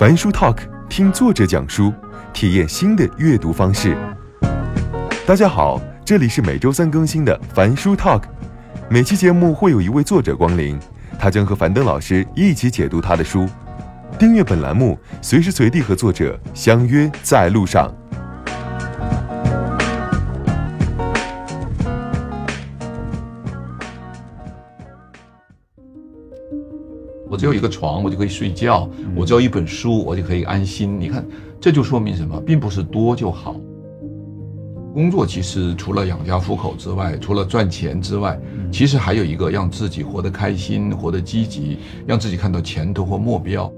凡书 Talk，听作者讲书，体验新的阅读方式。大家好，这里是每周三更新的凡书 Talk，每期节目会有一位作者光临，他将和樊登老师一起解读他的书。订阅本栏目，随时随地和作者相约在路上。只有一个床，我就可以睡觉；我只要一本书，我就可以安心。你看，这就说明什么？并不是多就好。工作其实除了养家糊口之外，除了赚钱之外，其实还有一个让自己活得开心、活得积极，让自己看到前途或目标。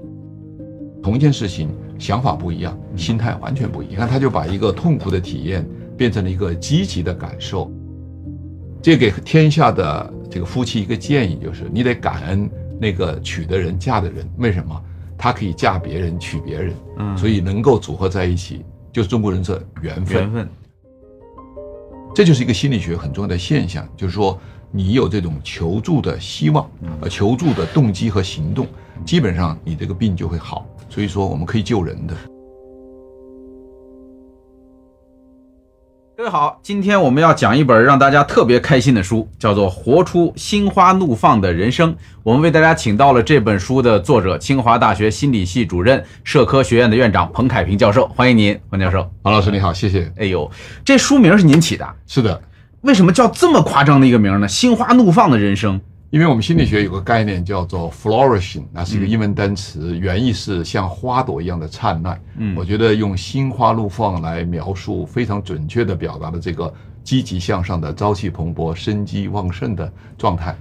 同一件事情，想法不一样，心态完全不一样。你看，他就把一个痛苦的体验变成了一个积极的感受。这给天下的这个夫妻一个建议，就是你得感恩。那个娶的人嫁的人，为什么他可以嫁别人娶别人？嗯，所以能够组合在一起，就是中国人说缘分。缘分，这就是一个心理学很重要的现象，就是说你有这种求助的希望，呃，求助的动机和行动，基本上你这个病就会好。所以说，我们可以救人的。各位好，今天我们要讲一本让大家特别开心的书，叫做《活出心花怒放的人生》。我们为大家请到了这本书的作者，清华大学心理系主任、社科学院的院长彭凯平教授。欢迎您，彭教授。彭老师你好，谢谢。哎呦，这书名是您起的？是的。为什么叫这么夸张的一个名呢？心花怒放的人生。因为我们心理学有个概念叫做 flourishing，那是一个英文单词，原意是像花朵一样的灿烂。嗯，我觉得用心花怒放来描述，非常准确地表达了这个积极向上的、朝气蓬勃、生机旺盛的状态。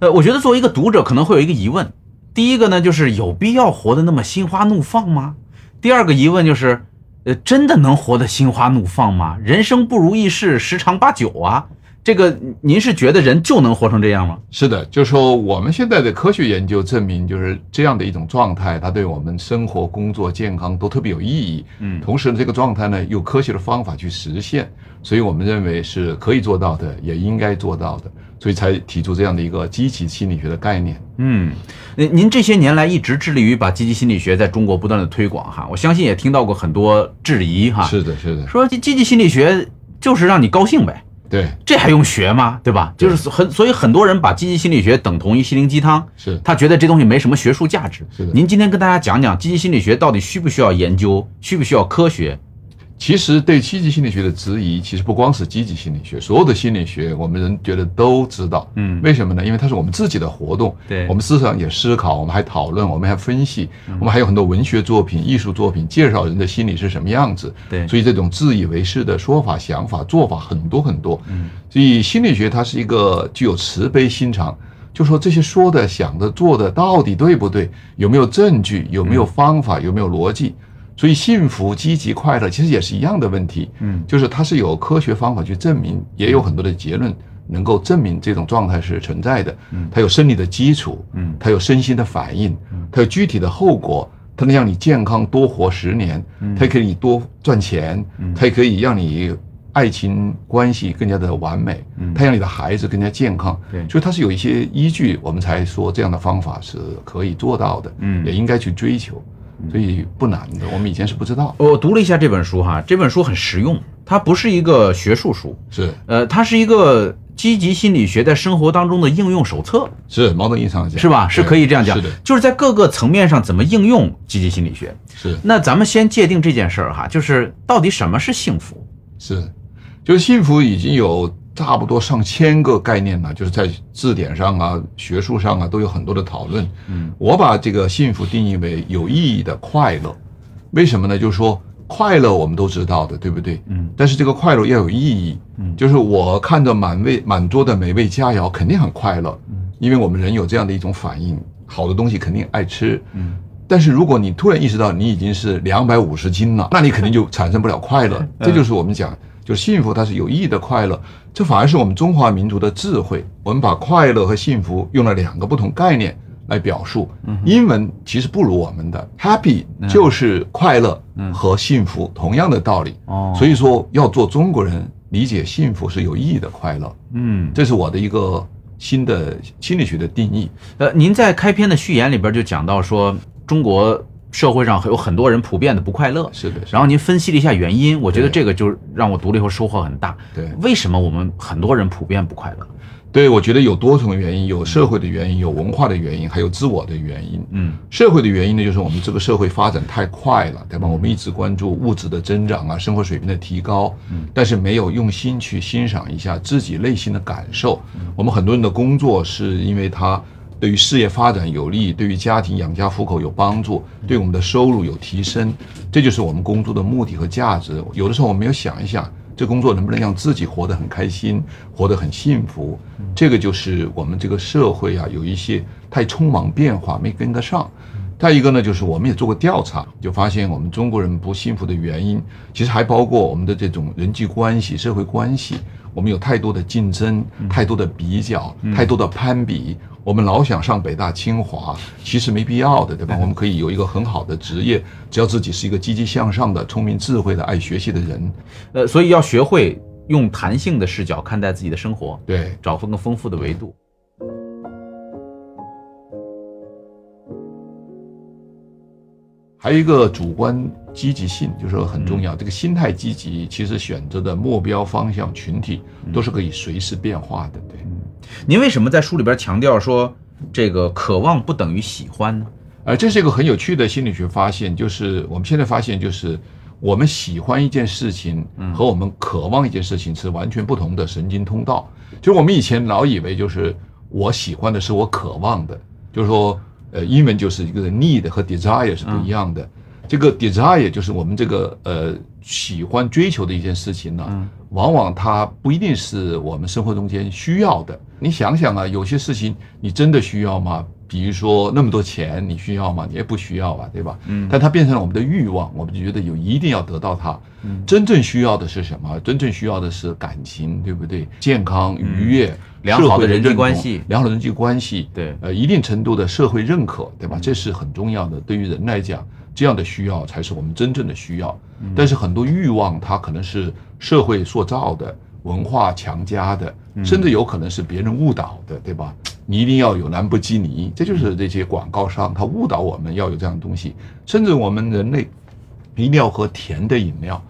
呃，我觉得作为一个读者，可能会有一个疑问：第一个呢，就是有必要活得那么心花怒放吗？第二个疑问就是，呃，真的能活得心花怒放吗？人生不如意事十常八九啊。这个您是觉得人就能活成这样吗？是的，就是说我们现在的科学研究证明，就是这样的一种状态，它对我们生活、工作、健康都特别有意义。嗯，同时呢，这个状态呢，有科学的方法去实现，所以我们认为是可以做到的，也应该做到的，所以才提出这样的一个积极心理学的概念。嗯，您您这些年来一直致力于把积极心理学在中国不断的推广哈，我相信也听到过很多质疑哈。是的，是的，说积极心理学就是让你高兴呗。对，这还用学吗？对吧？就是很，所以很多人把积极心理学等同于心灵鸡汤，是他觉得这东西没什么学术价值。是的，您今天跟大家讲讲积极心理学到底需不需要研究，需不需要科学？其实对积极心理学的质疑，其实不光是积极心理学，所有的心理学，我们人觉得都知道。嗯，为什么呢？因为它是我们自己的活动。对，我们思想也思考，我们还讨论，我们还分析，我们还有很多文学作品、艺术作品介绍人的心理是什么样子。对，所以这种自以为是的说法、想法、做法很多很多。嗯，所以心理学它是一个具有慈悲心肠，就说这些说的、想的、做的到底对不对？有没有证据？有没有方法？有没有逻辑？所以，幸福、积极、快乐，其实也是一样的问题。嗯，就是它是有科学方法去证明，也有很多的结论能够证明这种状态是存在的。嗯，它有生理的基础，嗯，它有身心的反应，嗯它有具体的后果，它能让你健康多活十年，它也可以多赚钱，嗯它也可以让你爱情关系更加的完美，嗯它让你的孩子更加健康。对，所以它是有一些依据，我们才说这样的方法是可以做到的。嗯，也应该去追求。所以不难的，我们以前是不知道。我读了一下这本书哈，这本书很实用，它不是一个学术书，是呃，它是一个积极心理学在生活当中的应用手册，是某种意义上讲是吧？是可以这样讲，是的，就是在各个层面上怎么应用积极心理学。是，那咱们先界定这件事儿哈，就是到底什么是幸福？是，就是幸福已经有。差不多上千个概念呢，就是在字典上啊、学术上啊都有很多的讨论。嗯，我把这个幸福定义为有意义的快乐。为什么呢？就是说快乐我们都知道的，对不对？嗯。但是这个快乐要有意义。嗯。就是我看着满味满桌的美味佳肴，肯定很快乐。嗯。因为我们人有这样的一种反应，好的东西肯定爱吃。嗯。但是如果你突然意识到你已经是两百五十斤了，那你肯定就产生不了快乐。这就是我们讲。就幸福，它是有意义的快乐，这反而是我们中华民族的智慧。我们把快乐和幸福用了两个不同概念来表述。英文其实不如我们的 happy 就是快乐和幸福同样的道理。哦，所以说要做中国人理解幸福是有意义的快乐。嗯，这是我的一个新的心理学的定义。呃，您在开篇的序言里边就讲到说，中国。社会上有很多人普遍的不快乐。是的，然后您分析了一下原因，我觉得这个就让我读了以后收获很大。对为什么我们很多人普遍不快乐？对，我觉得有多重原因，有社会的原因，有文化的原因，还有自我的原因。嗯，社会的原因呢，就是我们这个社会发展太快了，对吧？我们一直关注物质的增长啊，生活水平的提高，嗯，但是没有用心去欣赏一下自己内心的感受。我们很多人的工作是因为他对于事业发展有利，对于家庭养家糊口有帮助，对我们的收入有提升，这就是我们工作的目的和价值。有的时候我们要想一想，这工作能不能让自己活得很开心，活得很幸福？这个就是我们这个社会啊，有一些太匆忙变化，没跟得上。再一个呢，就是我们也做过调查，就发现我们中国人不幸福的原因，其实还包括我们的这种人际关系、社会关系。我们有太多的竞争，太多的比较，太多的攀比。我们老想上北大清华，其实没必要的，对吧？我们可以有一个很好的职业，只要自己是一个积极向上的、聪明智慧的、爱学习的人。呃，所以要学会用弹性的视角看待自己的生活，对，找更丰富的维度。还有一个主观积极性，就是很重要。这个心态积极，其实选择的目标方向、群体都是可以随时变化的。对，您为什么在书里边强调说这个渴望不等于喜欢呢？而这是一个很有趣的心理学发现，就是我们现在发现，就是我们喜欢一件事情和我们渴望一件事情是完全不同的神经通道。就是我们以前老以为，就是我喜欢的是我渴望的，就是说，呃，英文就是一个 need 和 desire 是不一样的。这个 desire 就是我们这个呃喜欢追求的一件事情呢，往往它不一定是我们生活中间需要的。你想想啊，有些事情你真的需要吗？比如说那么多钱，你需要吗？你也不需要吧，对吧？嗯。但它变成了我们的欲望，我们就觉得有一定要得到它。嗯。真正需要的是什么？真正需要的是感情，对不对？健康、愉悦、良好的人际关系良好的人际关系，对呃，一定程度的社会认可，对吧？这是很重要的。对于人来讲，这样的需要才是我们真正的需要。但是很多欲望，它可能是社会塑造的、文化强加的，甚至有可能是别人误导的，对吧？你一定要有兰博基尼，这就是这些广告商他误导我们要有这样的东西，甚至我们人类一定要喝甜的饮料。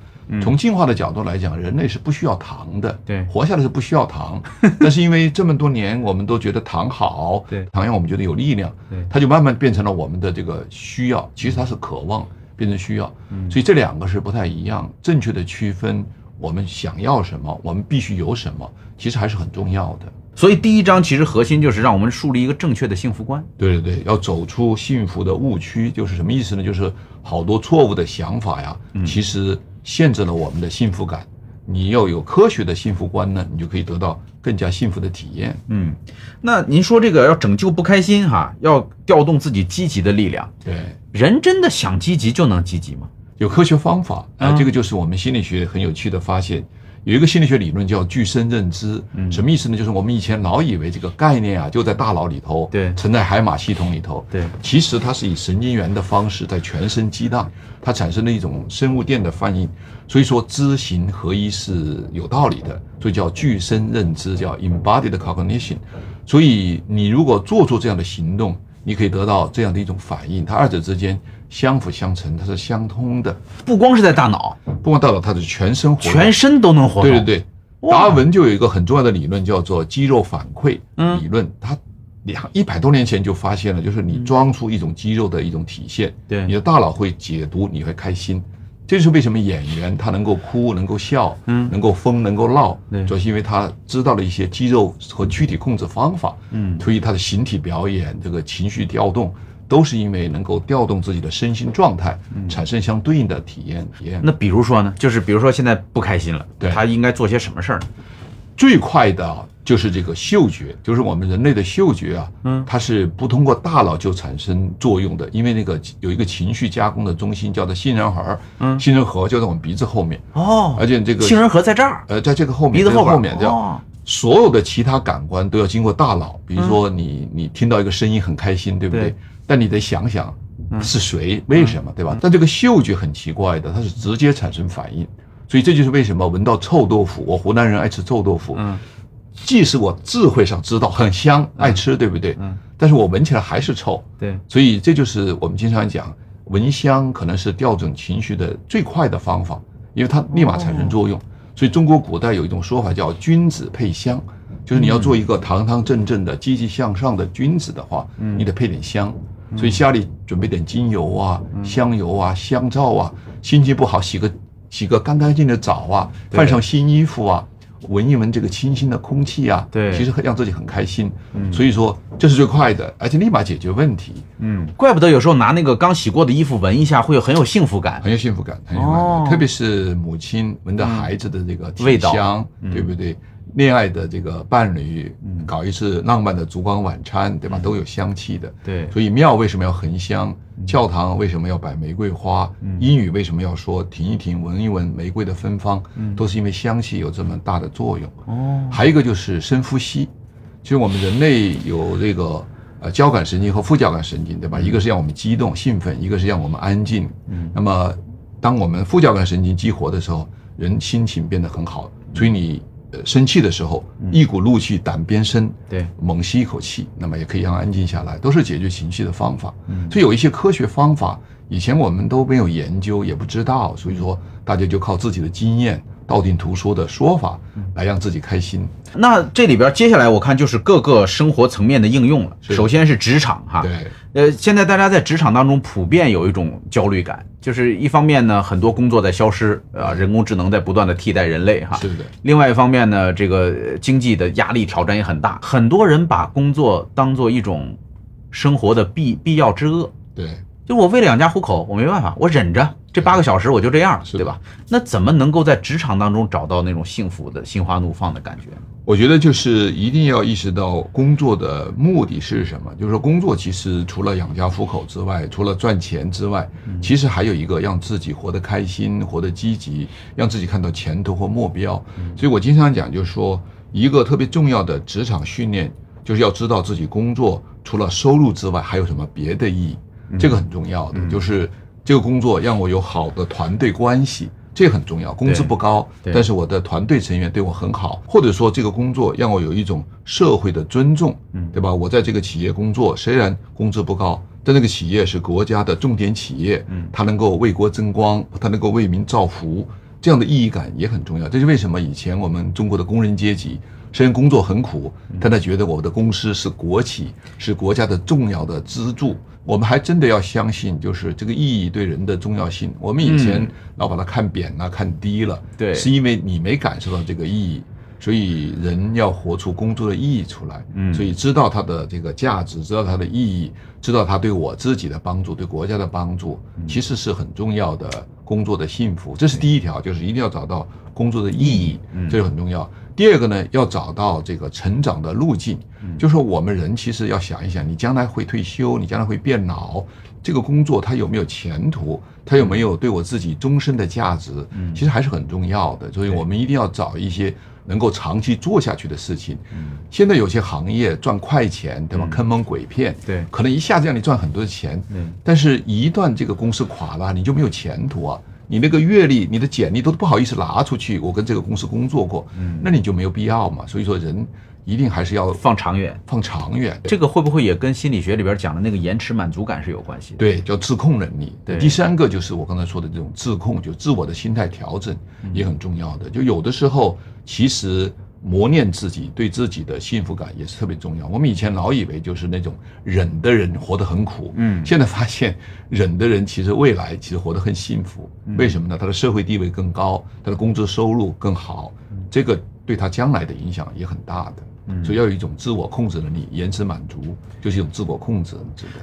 从进化的角度来讲，人类是不需要糖的，对。活下来是不需要糖，但是因为这么多年我们都觉得糖好，对。糖让我们觉得有力量，对。它就慢慢变成了我们的这个需要，其实它是渴望变成需要，嗯。所以这两个是不太一样，正确的区分我们想要什么，我们必须有什么，其实还是很重要的。所以第一章其实核心就是让我们树立一个正确的幸福观。对对对，要走出幸福的误区，就是什么意思呢？就是好多错误的想法呀，其实限制了我们的幸福感。你要有科学的幸福观呢，你就可以得到更加幸福的体验。嗯，那您说这个要拯救不开心哈，要调动自己积极的力量，对，人真的想积极就能积极吗？有科学方法啊、嗯这个就是我们心理学很有趣的发现。有一个心理学理论叫具身认知，嗯什么意思呢？就是我们以前老以为这个概念啊就在大脑里头，对存在海马系统里头，对其实它是以神经元的方式在全身激荡，它产生了一种生物电的反应。所以说知行合一是有道理的，所以叫具身认知，叫 embodied cognition。所以你如果做出这样的行动，你可以得到这样的一种反应，它二者之间相辅相成，它是相通的。不光是在大脑，不光大脑，它是全身活动。全身都能活动。对对对，达尔文就有一个很重要的理论，叫做肌肉反馈嗯。理论。他两一百多年前就发现了，就是你装出一种肌肉的一种体现，对。你的大脑会解读，你会开心。这就是为什么演员他能够哭，能够笑，嗯。能够疯，能够闹，主要是因为他知道了一些肌肉和躯体控制方法，嗯。所以他的形体表演、这个情绪调动，都是因为能够调动自己的身心状态，产生相对应的体验。体验。那比如说呢，就是比如说现在不开心了，对。他应该做些什么事儿呢？最快的啊就是这个嗅觉，就是我们人类的嗅觉啊，嗯。它是不通过大脑就产生作用的，因为那个有一个情绪加工的中心叫做杏仁核，嗯。杏仁核就在我们鼻子后面，哦。而且这个杏仁核在这儿，呃，在这个后面，鼻子后面。这样，哦。所有的其他感官都要经过大脑，比如说你你听到一个声音很开心，对不对？对？但你得想想是谁，为什么，对吧？但这个嗅觉很奇怪的，它是直接产生反应，所以这就是为什么闻到臭豆腐，我湖南人爱吃臭豆腐，嗯。即使我智慧上知道很香，爱吃，对不对？嗯，但是我闻起来还是臭，对，所以这就是我们经常讲，闻香可能是调整情绪的最快的方法，因为它立马产生作用。所以中国古代有一种说法叫“君子配香”，就是你要做一个堂堂正正的、积极向上的君子的话，你得配点香。所以家里准备点精油啊、香油啊、香皂啊，心情不好洗个洗个干干净净的澡啊，换上新衣服啊，闻一闻这个清新的空气啊，对。其实很让自己很开心。所以说这是最快的，而且立马解决问题，嗯，怪不得有时候拿那个刚洗过的衣服闻一下，会有很有幸福感。很有幸福感，很有幸福感。哦。特别是母亲闻着孩子的这个体味道。香，对不对？恋爱的这个伴侣搞一次浪漫的烛光晚餐，对吧？都有香气的。对所以庙为什么要焚香？教堂为什么要摆玫瑰花？英语为什么要说停一停，闻一闻玫瑰的芬芳？都是因为香气有这么大的作用。哦，还有一个就是深呼吸。其实我们人类有这个呃交感神经和副交感神经，对吧？一个是让我们激动兴奋，一个是让我们安静。嗯，那么当我们副交感神经激活的时候，人心情变得很好。所以你呃生气的时候，一股怒气胆边生，对，猛吸一口气，那么也可以让安静下来，都是解决情绪的方法。所以有一些科学方法，以前我们都没有研究，也不知道，所以说大家就靠自己的经验、道听途说的说法来让自己开心。那这里边接下来我看就是各个生活层面的应用了。首先是职场哈，对，呃，现在大家在职场当中普遍有一种焦虑感，就是一方面呢，很多工作在消失，啊，人工智能在不断的替代人类哈。是的，另外一方面呢，这个呃经济的压力挑战也很大，很多人把工作当做一种生活的必必要之恶。对。就我为了养家糊口，我没办法，我忍着这八个小时我就这样，对吧？那怎么能够在职场当中找到那种幸福的心花怒放的感觉？我觉得就是一定要意识到工作的目的是什么，就是说工作其实除了养家糊口之外，除了赚钱之外，其实还有一个让自己活得开心、活得积极，让自己看到前途或目标。所以我经常讲，就是说一个特别重要的职场训练，就是要知道自己工作除了收入之外还有什么别的意义，这个很重要的，就是这个工作让我有好的团队关系。这个很重要，工资不高，但是我的团队成员对我很好，或者说这个工作让我有一种社会的尊重，嗯对吧？我在这个企业工作，虽然工资不高，但这个企业是国家的重点企业，嗯它能够为国争光，它能够为民造福，这样的意义感也很重要。这是为什么以前我们中国的工人阶级虽然工作很苦，嗯但他觉得我的公司是国企，是国家的重要的支柱。我们还真的要相信，就是这个意义对人的重要性。我们以前嗯老把它看扁了、看低了，对是因为你没感受到这个意义。所以人要活出工作的意义出来，嗯所以知道它的这个价值，知道它的意义，知道它对我自己的帮助，对国家的帮助，嗯其实是很重要的工作的幸福。这是第一条，就是一定要找到工作的意义，嗯这个很重要。第二个呢，要找到这个成长的路径，嗯就是说我们人其实要想一想，你将来会退休，你将来会变老，这个工作它有没有前途，它有没有对我自己终身的价值，嗯其实还是很重要的。所以我们一定要找一些能够长期做下去的事情。嗯现在有些行业赚快钱，对吧？嗯坑蒙拐骗，对可能一下子让你赚很多的钱，嗯但是一旦这个公司垮了，你就没有前途啊！你那个阅历、你的简历都不好意思拿出去，我跟这个公司工作过，嗯那你就没有必要嘛。所以说，人一定还是要放长远，放长远。这个会不会也跟心理学里边讲的那个延迟满足感是有关系的？对，叫自控能力。对第三个就是我刚才说的这种自控，就自我的心态调整嗯也很重要的。就有的时候，其实磨练自己，对自己的幸福感也是特别重要。我们以前老以为就是那种忍的人活得很苦，嗯现在发现忍的人其实未来其实活得很幸福。嗯为什么呢？他的社会地位更高，他的工资收入更好，这个对他将来的影响也很大的。嗯所以要有一种自我控制能力，延迟满足就是一种自我控制，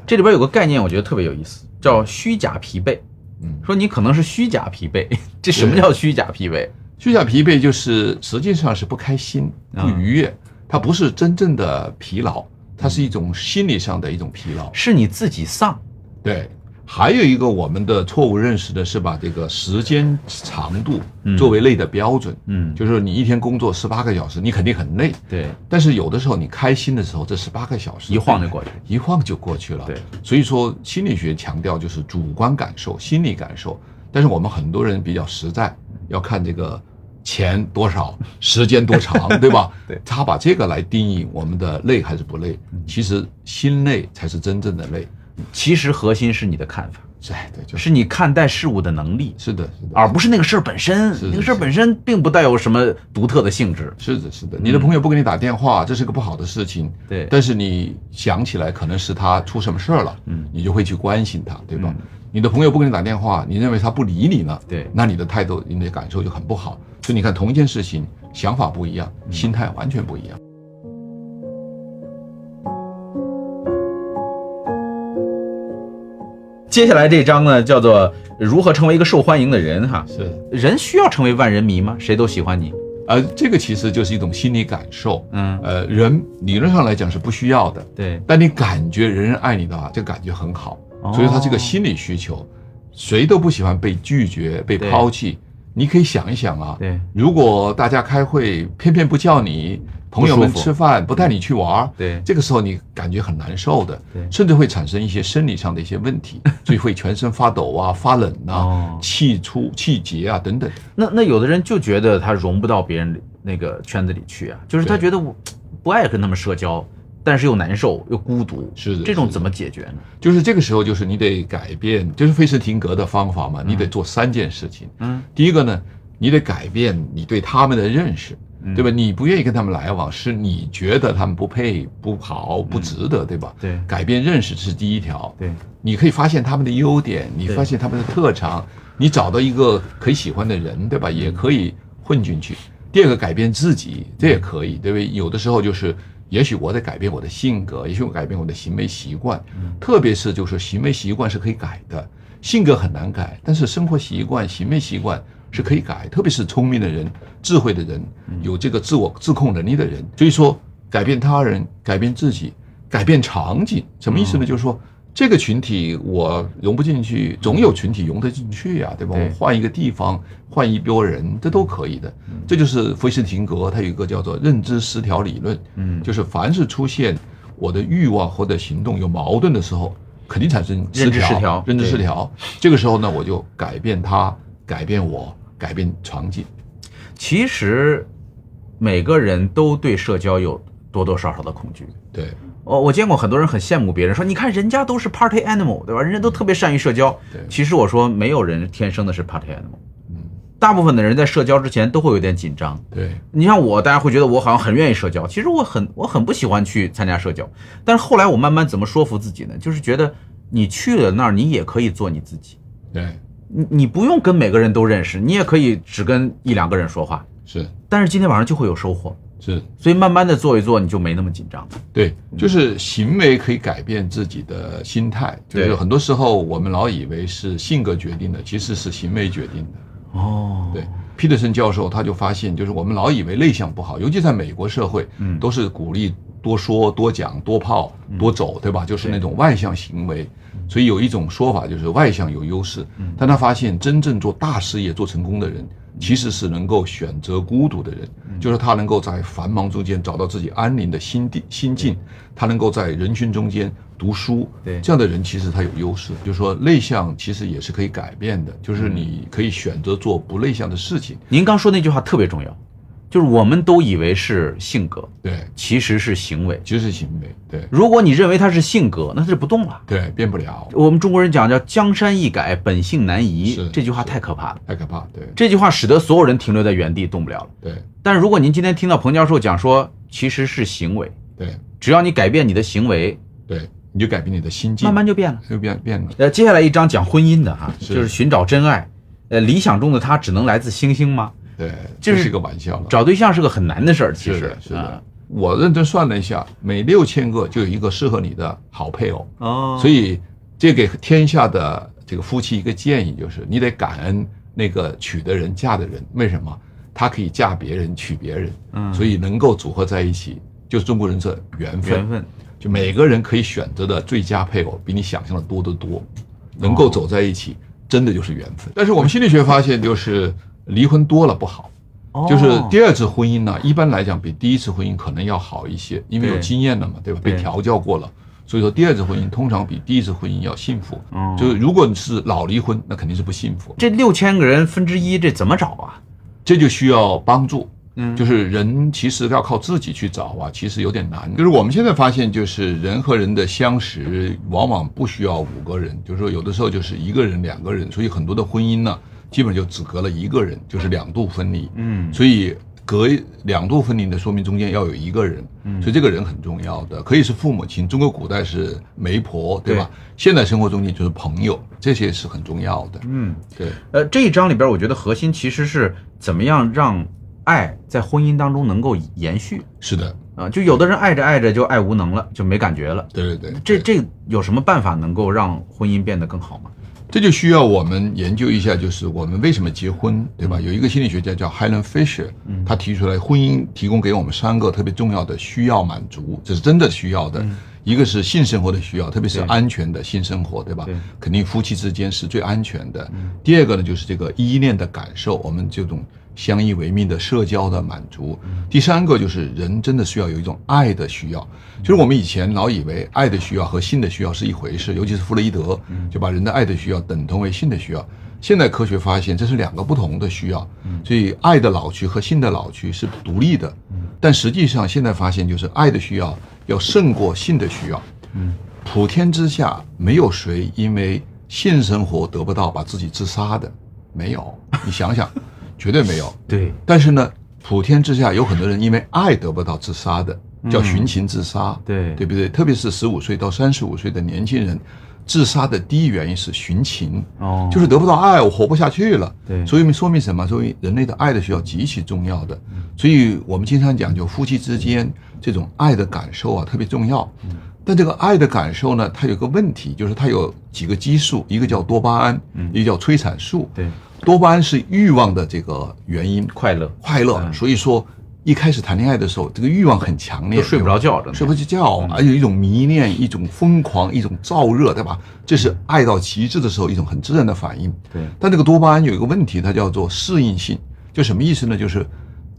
这里边有个概念，我觉得特别有意思，叫虚假疲惫。嗯说你可能是虚假疲惫，这什么叫虚假疲惫？虚假疲惫就是实际上是不开心、不愉悦，它不是真正的疲劳，它是一种心理上的一种疲劳。是你自己丧。对，还有一个我们的错误认识的是把这个时间长度作为累的标准，嗯，就是说你一天工作十八个小时，你肯定很累，对，但是有的时候你开心的时候，这十八个小时一晃就过去。一晃就过去了。对，所以说心理学强调就是主观感受、心理感受，但是我们很多人比较实在，要看这个钱多少，时间多长，对吧？对他把这个来定义我们的累还是不累，其实心累才是真正的累。其实核心是你的看法。哎，对，就是是你看待事物的能力，是的，是的，而不是那个事儿本身。那个事儿本身并不带有什么独特的性质。是的，是的。你的朋友不给你打电话，这是个不好的事情。对但是你想起来，可能是他出什么事儿了，嗯你就会去关心他，对吧？嗯你的朋友不给你打电话，你认为他不理你了，对那你的态度、你的感受就很不好。所以你看，同一件事情，想法不一样，嗯心态完全不一样。接下来这章呢，叫做如何成为一个受欢迎的人哈。是，人需要成为万人迷吗？谁都喜欢你？呃，这个其实就是一种心理感受。嗯，呃，人理论上来讲是不需要的，对，但你感觉人人爱你的话，这个感觉很好，哦所以他这个心理需求。谁都不喜欢被拒绝、被抛弃。你可以想一想啊，对。如果大家开会偏偏不叫你，朋友们吃饭不带你去玩儿，对。这个时候你感觉很难受的对，甚至会产生一些生理上的一些问题，所以会全身发抖啊、发冷啊哦、气出、气结啊等等。那那有的人就觉得他融不到别人那个圈子里去啊，就是他觉得我不爱跟他们社交，但是又难受又孤独，是的这种怎么解决呢？就是这个时候，就是你得改变，就是费斯廷格的方法嘛，你得做三件事情。嗯，第一个呢，你得改变你对他们的认识，嗯对吧？你不愿意跟他们来往，是你觉得他们不配、不好、不值得，对吧？嗯对改变认识是第一条。对，你可以发现他们的优点，你发现他们的特长，你找到一个可以喜欢的人，对吧？也可以混进去。第二个，改变自己，这也可以，对不对？有的时候就是，也许我得改变我的性格，也许我改变我的行为习惯，特别是就是行为习惯是可以改的，性格很难改，但是生活习惯、行为习惯是可以改，特别是聪明的人、智慧的人，有这个自我自控能力的人。所以说，改变他人，改变自己，改变场景，什么意思呢？就是说。这个群体我融不进去，总有群体融得进去呀、对吧？对我换一个地方，换一波人，这都可以的。这就是菲斯廷格他有一个叫做认知失调理论，嗯就是凡是出现我的欲望或者行动有矛盾的时候，肯定产生认知失调认知失调。这个时候呢，我就改变它，改变我，改变场景。其实每个人都对社交有多多少少的恐惧。对，我我见过很多人很羡慕别人，说你看人家都是 party animal，对吧？人家都特别善于社交。对其实我说没有人天生的是 party animal，嗯，大部分的人在社交之前都会有点紧张。对，你像我，大家会觉得我好像很愿意社交，其实我很我很不喜欢去参加社交。但是后来我慢慢怎么说服自己呢？就是觉得你去了那儿，你也可以做你自己，对，你你不用跟每个人都认识，你也可以只跟一两个人说话。是但是今天晚上就会有收获，是，所以慢慢的做一做，你就没那么紧张。对，就是行为可以改变自己的心态。就是对很多时候我们老以为是性格决定的，其实是行为决定的。哦，对，皮特森教授他就发现，就是我们老以为内向不好，尤其在美国社会，嗯都是鼓励多说、多讲、多泡、多走，对吧？就是那种外向行为。所以有一种说法就是外向有优势，但他发现真正做大事业、做成功的人，其实是能够选择孤独的人，就是他能够在繁忙中间找到自己安宁的心地心境，他能够在人群中间读书，对这样的人其实他有优势。就是说内向其实也是可以改变的，就是你可以选择做不内向的事情。您刚说那句话特别重要，就是我们都以为是性格，对，其实是行为。其实是行为，对如果你认为它是性格，那它就不动了。对，变不了，我们中国人讲叫江山易改，本性难移是，这句话太可怕了。太可怕，对这句话使得所有人停留在原地动不了了。对但是如果您今天听到彭教授讲说，其实是行为，对只要你改变你的行为，对，你就改变你的心境，慢慢就变了。就变变了。呃，接下来一章讲婚姻的哈，是就是寻找真爱。呃，理想中的他只能来自星星吗？对，就是这是一个玩笑了。找对象是个很难的事儿，其实是的，是啊。我认真算了一下，每六千个就有一个适合你的好配偶。哦所以这给天下的这个夫妻一个建议，就是你得感恩那个娶的人、嫁的人。为什么？他可以嫁别人、娶别人，嗯所以能够组合在一起，就是中国人这缘分。缘分，就每个人可以选择的最佳配偶，比你想象的多得多，能够走在一起，真的就是缘分。但是我们心理学发现，就是离婚多了不好，哦就是第二次婚姻呢，一般来讲比第一次婚姻可能要好一些，因为有经验了嘛，对吧？被调教过了，所以说第二次婚姻通常比第一次婚姻要幸福。哦就是如果你是老离婚，那肯定是不幸福，这六千个人分之一，这怎么找啊？这就需要帮助。嗯，就是人其实要靠自己去找啊，其实有点难。就是我们现在发现，就是人和人的相识往往不需要五个人，就是说有的时候就是一个人、两个人，所以很多的婚姻呢，基本就只隔了一个人，就是两度分离。嗯，所以。隔两度分离的说明中间要有一个人，嗯所以这个人很重要的，可以是父母亲，中国古代是媒婆，对吧？现代生活中间就是朋友，这些是很重要的。嗯，对。呃，这一章里边，我觉得核心其实是怎么样让爱在婚姻当中能够延续。是的，啊，就有的人爱着爱着就爱无能了，就没感觉了。对对对，这这有什么办法能够让婚姻变得更好吗？这就需要我们研究一下，就是我们为什么结婚，对吧？有一个心理学家叫 Helen Fisher，他提出来，婚姻提供给我们三个特别重要的需要满足，这是真的需要的。一个是性生活的需要，特别是安全的性生活，对吧？肯定夫妻之间是最安全的。第二个呢，就是这个依恋的感受，我们这种。相依为命的社交的满足，第三个就是人真的需要有一种爱的需要。就是我们以前老以为爱的需要和性的需要是一回事，尤其是弗洛伊德就把人的爱的需要等同为性的需要。现在科学发现这是两个不同的需要，所以爱的老去和性的老去是独立的。但实际上现在发现就是爱的需要要胜过性的需要。普天之下没有谁因为性生活得不到把自己自杀的，没有。你想想。绝对没有，对。但是呢，普天之下有很多人因为爱得不到自杀的，叫寻情自杀，对，对不对？特别是十五岁到三十五岁的年轻人，自杀的第一原因是寻情，哦，就是得不到爱，我活不下去了。对，所以说明什么？说明人类的爱的需要极其重要的。所以我们经常讲，就夫妻之间这种爱的感受啊，特别重要。但这个爱的感受呢，它有个问题，就是它有几个激素，一个叫多巴胺，一个叫催产素，对。多巴胺是欲望的这个原因，快乐，快乐。所以说，一开始谈恋爱的时候，这个欲望很强烈，睡不着觉，睡不着觉，还有一种迷恋，一种疯狂，一种燥热，对吧？这是爱到极致的时候一种很自然的反应。对。但这个多巴胺有一个问题，它叫做适应性，就什么意思呢？就是。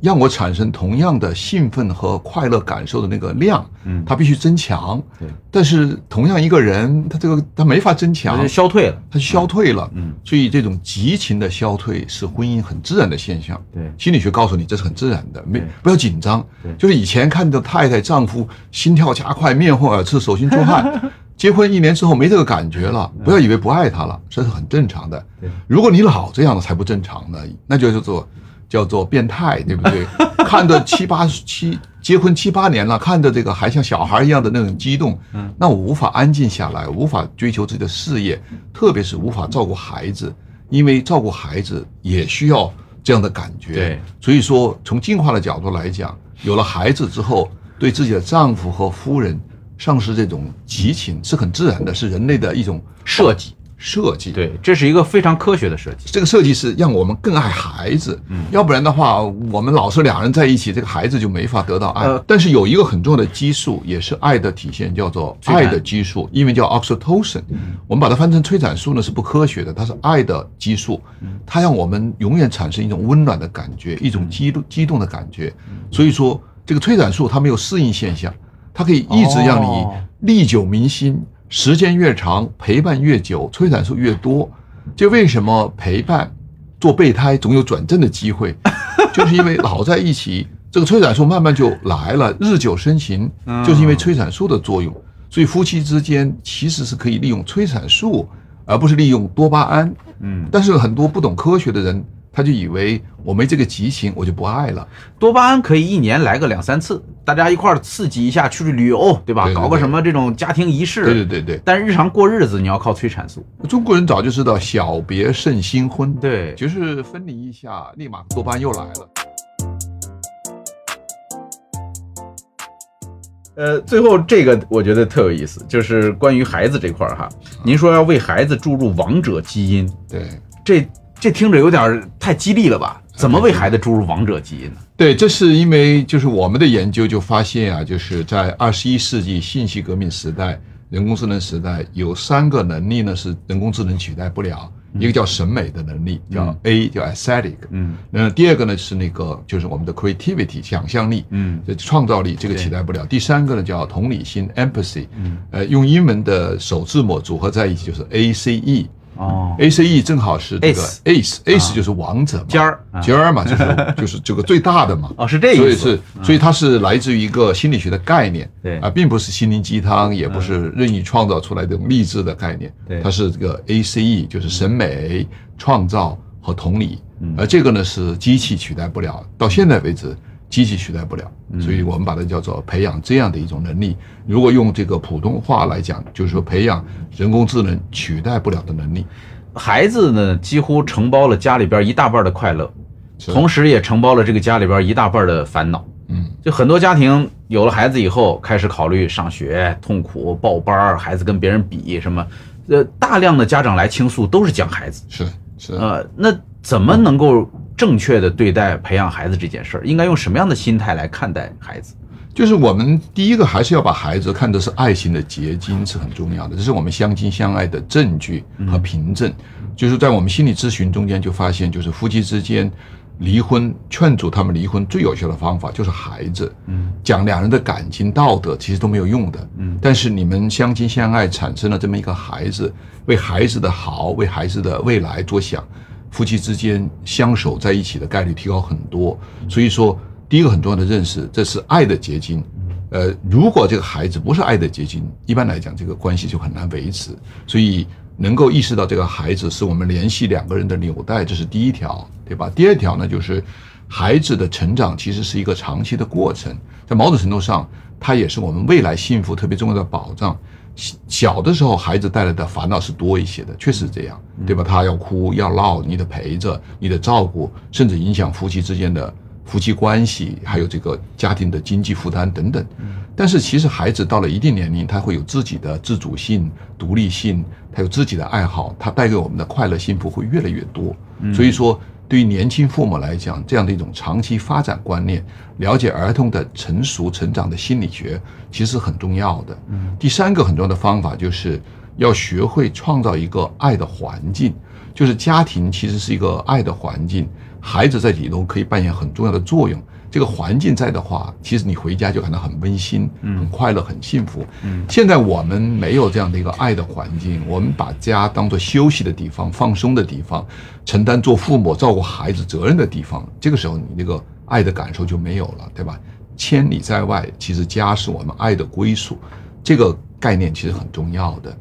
让我产生同样的兴奋和快乐感受的那个量，嗯，它必须增强。对，但是同样一个人，他这个他没法增强，消退了，他消退了。嗯，所以这种激情的消退是婚姻很自然的现象。对，心理学告诉你这是很自然的，没不要紧张。对，就是以前看到太太丈夫心跳加快、面红耳赤、手心出汗，结婚一年之后没这个感觉了，不要以为不爱他了，这是很正常的。对，如果你老这样的才不正常呢，那就叫做。叫做变态，对不对？看着七八七结婚七八年了，看着这个还像小孩一样的那种激动，嗯，那我无法安静下来，无法追求自己的事业，特别是无法照顾孩子，因为照顾孩子也需要这样的感觉。对，所以说从进化的角度来讲，有了孩子之后，对自己的丈夫和夫人丧失这种激情是很自然的，是人类的一种设计。设计对，这是一个非常科学的设计。这个设计是让我们更爱孩子，嗯，要不然的话，我们老是两人在一起，这个孩子就没法得到爱。但是有一个很重要的激素，也是爱的体现，叫做爱的激素，因为叫 oxytocin。我们把它翻成催产素呢，是不科学的，它是爱的激素，它让我们永远产生一种温暖的感觉，一种激动激动的感觉。所以说，这个催产素它没有适应现象，它可以一直让你历久弥新。时间越长，陪伴越久，催产素越多，就为什么陪伴做备胎总有转正的机会，就是因为老在一起，这个催产素慢慢就来了，日久生情，就是因为催产素的作用。所以夫妻之间其实是可以利用催产素，而不是利用多巴胺。嗯，但是很多不懂科学的人。他就以为我没这个激情，我就不爱了。多巴胺可以一年来个两三次，大家一块儿刺激一下，出去旅游，对吧？搞个什么这种家庭仪式。对对对对。但日常过日子，你要靠催产素。中国人早就知道小别胜新婚，对，就是分离一下，立马多巴胺又来了。呃，最后这个我觉得特有意思，就是关于孩子这块儿哈，您说要为孩子注入王者基因，对，这。这听着有点太激励了吧？怎么为孩子注入王者基因呢？对，这是因为就是我们的研究就发现啊，就是在二十一世纪信息革命时代、人工智能时代，有三个能力呢是人工智能取代不了。一个叫审美的能力，叫 A，叫 aesthetic。嗯，那第二个呢是那个就是我们的 creativity，想象力。嗯，创造力这个取代不了。第三个呢叫同理心 empathy。嗯，呃，用英文的首字母组合在一起就是 A C E。哦，ACE 正好是这个 Ace Ace，Ace 就是王者嘛，尖儿啊。尖儿嘛，就是 就是这个最大的嘛。哦是这意思。所以是，所以它是来自于一个心理学的概念，对。啊，并不是心灵鸡汤，也不是任意创造出来的励志的概念，对。它是这个 ACE，就是审美、创造和同理，嗯。而这个呢是机器取代不了，到现在为止。机器取代不了，嗯所以我们把它叫做培养这样的一种能力。如果用这个普通话来讲，就是说培养人工智能取代不了的能力。孩子呢几乎承包了家里边一大半的快乐，同时也承包了这个家里边一大半的烦恼。嗯，就很多家庭有了孩子以后，开始考虑上学、痛苦、报班儿，孩子跟别人比什么，呃，大量的家长来倾诉都是讲孩子。是是，呃，那怎么能够正确的对待培养孩子这件事儿？应该用什么样的心态来看待孩子？就是我们第一个还是要把孩子看作是爱情的结晶，是很重要的。这是我们相亲相爱的证据和凭证。就是在我们心理咨询中间就发现，就是夫妻之间离婚劝阻他们离婚最有效的方法就是孩子。嗯，讲两人的感情道德其实都没有用的。嗯，但是你们相亲相爱，产生了这么一个孩子，为孩子的好，为孩子的未来着想，夫妻之间相守在一起的概率提高很多。所以说，第一个很重要的认识，这是爱的结晶。呃，如果这个孩子不是爱的结晶，一般来讲，这个关系就很难维持。所以，能够意识到这个孩子是我们联系两个人的纽带，这是第一条，对吧？第二条呢，就是孩子的成长其实是一个长期的过程，在某种程度上，它也是我们未来幸福特别重要的保障。小小的时候，孩子带来的烦恼是多一些的，确实这样，对吧？他要哭要闹，你得陪着，你得照顾，甚至影响夫妻之间的夫妻关系，还有这个家庭的经济负担等等。但是其实孩子到了一定年龄，他会有自己的自主性、独立性，他有自己的爱好，他带给我们的快乐、幸福会越来越多。所以说，对于年轻父母来讲，这样的一种长期发展观念，了解儿童的成熟成长的心理学，其实很重要的。第三个很重要的方法就是要学会创造一个爱的环境，就是家庭其实是一个爱的环境，孩子在里头可以扮演很重要的作用。这个环境在的话，其实你回家就感到很温馨、很快乐、很幸福。嗯现在我们没有这样的一个爱的环境，我们把家当做休息的地方、放松的地方，承担做父母、照顾孩子责任的地方。这个时候，你那个爱的感受就没有了，对吧？千里在外，其实家是我们爱的归属，这个概念其实很重要的。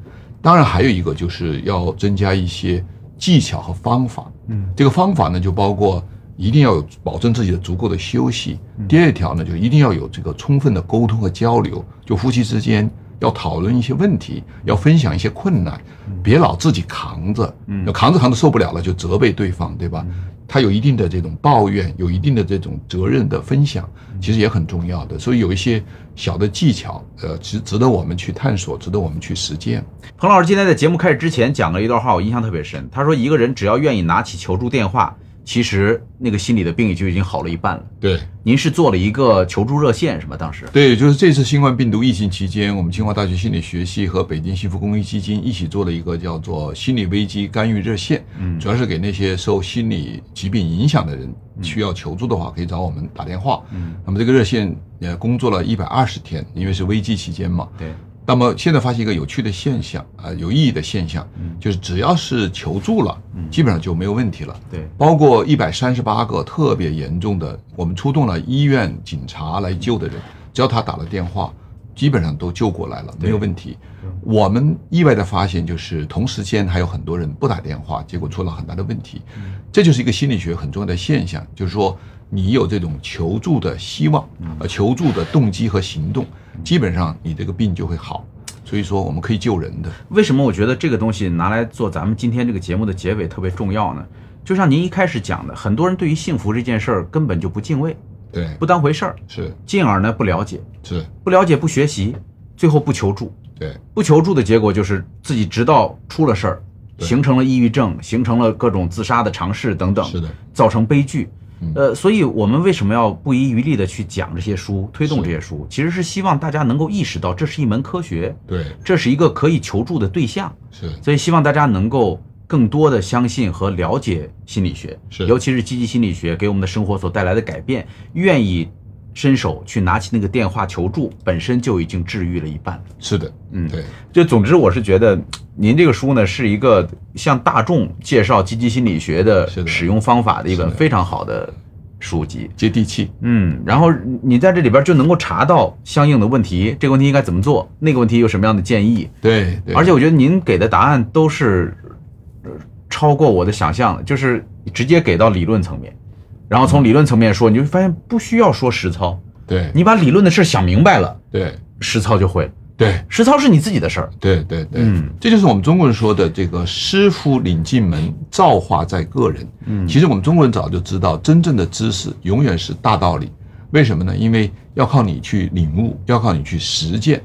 当然，还有一个就是要增加一些技巧和方法。嗯，这个方法呢，就包括一定要有保证自己的足够的休息。第二条呢，就一定要有这个充分的沟通和交流，就夫妻之间要讨论一些问题，要分享一些困难，别老自己扛着，嗯要扛着扛着受不了了就责备对方，对吧？他有一定的这种抱怨，有一定的这种责任的分享，其实也很重要的。所以有一些小的技巧，呃，值值得我们去探索，值得我们去实践。彭老师今天在节目开始之前讲了一段话，我印象特别深。他说，一个人只要愿意拿起求助电话，其实那个心理的病也就已经好了一半了。对。您是做了一个求助热线是吧？当时对，就是这次新冠病毒疫情期间，我们清华大学心理学系和北京幸福公益基金一起做了一个叫做心理危机干预热线，嗯主要是给那些受心理疾病影响的人需要求助的话，可以找我们打电话。嗯，那么这个热线也工作了一百二十天，因为是危机期间嘛。对，那么现在发现一个有趣的现象啊、有意义的现象，嗯。就是只要是求助了，基本上就没有问题了。对，包括一百三十八个特别严重的，我们出动了医院、警察来救的人，只要他打了电话，基本上都救过来了，没有问题。我们意外的发现，就是同时间还有很多人不打电话，结果出了很大的问题。这就是一个心理学很重要的现象，就是说你有这种求助的希望，呃，求助的动机和行动，基本上你这个病就会好。所以说，我们可以救人的。为什么我觉得这个东西拿来做咱们今天这个节目的结尾特别重要呢？就像您一开始讲的，很多人对于幸福这件事儿根本就不敬畏，对，不当回事儿，是进而呢不了解，是，不了解不学习，最后不求助。对不求助的结果就是自己直到出了事儿，形成了抑郁症，形成了各种自杀的尝试等等，是的，造成悲剧嗯。呃，所以我们为什么要不遗余力的去讲这些书，推动这些书？其实是希望大家能够意识到这是一门科学，对。这是一个可以求助的对象，是。所以希望大家能够更多的相信和了解心理学，是。尤其是积极心理学给我们的生活所带来的改变，愿意伸手去拿起那个电话求助，本身就已经治愈了一半。是的，嗯对，就总之，我是觉得您这个书呢，是一个向大众介绍积极心理学的使用方法的一本非常好的书籍。接地气。嗯，然后你在这里边就能够查到相应的问题，这个问题应该怎么做，那个问题有什么样的建议。对对，而且我觉得您给的答案都是呃超过我的想象的，就是直接给到理论层面，然后从理论层面说，你就会发现不需要说实操，对你把理论的事儿想明白了，对实操就会了。对实操是你自己的事儿。对对对，嗯这就是我们中国人说的这个“师傅领进门，造化在个人”。嗯其实我们中国人早就知道，真正的知识永远是大道理。为什么呢？因为要靠你去领悟，要靠你去实践。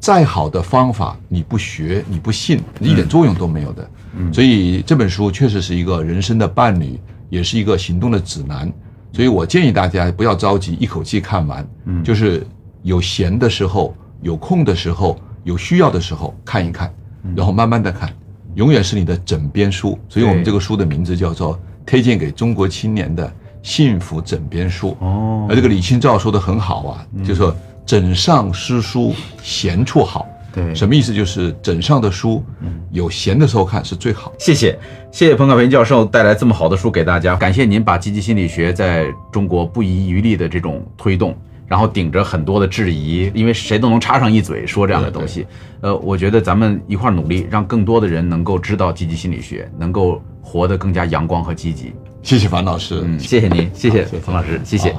再好的方法，你不学，你不信，一点作用都没有的。嗯所以这本书确实是一个人生的伴侣，也是一个行动的指南。所以我建议大家不要着急一口气看完，嗯就是有闲的时候、有空的时候、有需要的时候看一看，然后慢慢的看，永远是你的枕边书。所以我们这个书的名字叫做《推荐给中国青年的幸福枕边书》。哦而这个李清照说的很好啊，就说枕上诗书闲处好。对什么意思？就是枕上的书，有闲的时候看是最好。谢谢，谢谢彭凯平教授带来这么好的书给大家，感谢您把积极心理学在中国不遗余力的这种推动，然后顶着很多的质疑，因为谁都能插上一嘴说这样的东西。呃，我觉得咱们一块儿努力，让更多的人能够知道积极心理学，能够活得更加阳光和积极。谢谢樊老师。嗯，谢谢您，谢谢冯老师，谢谢。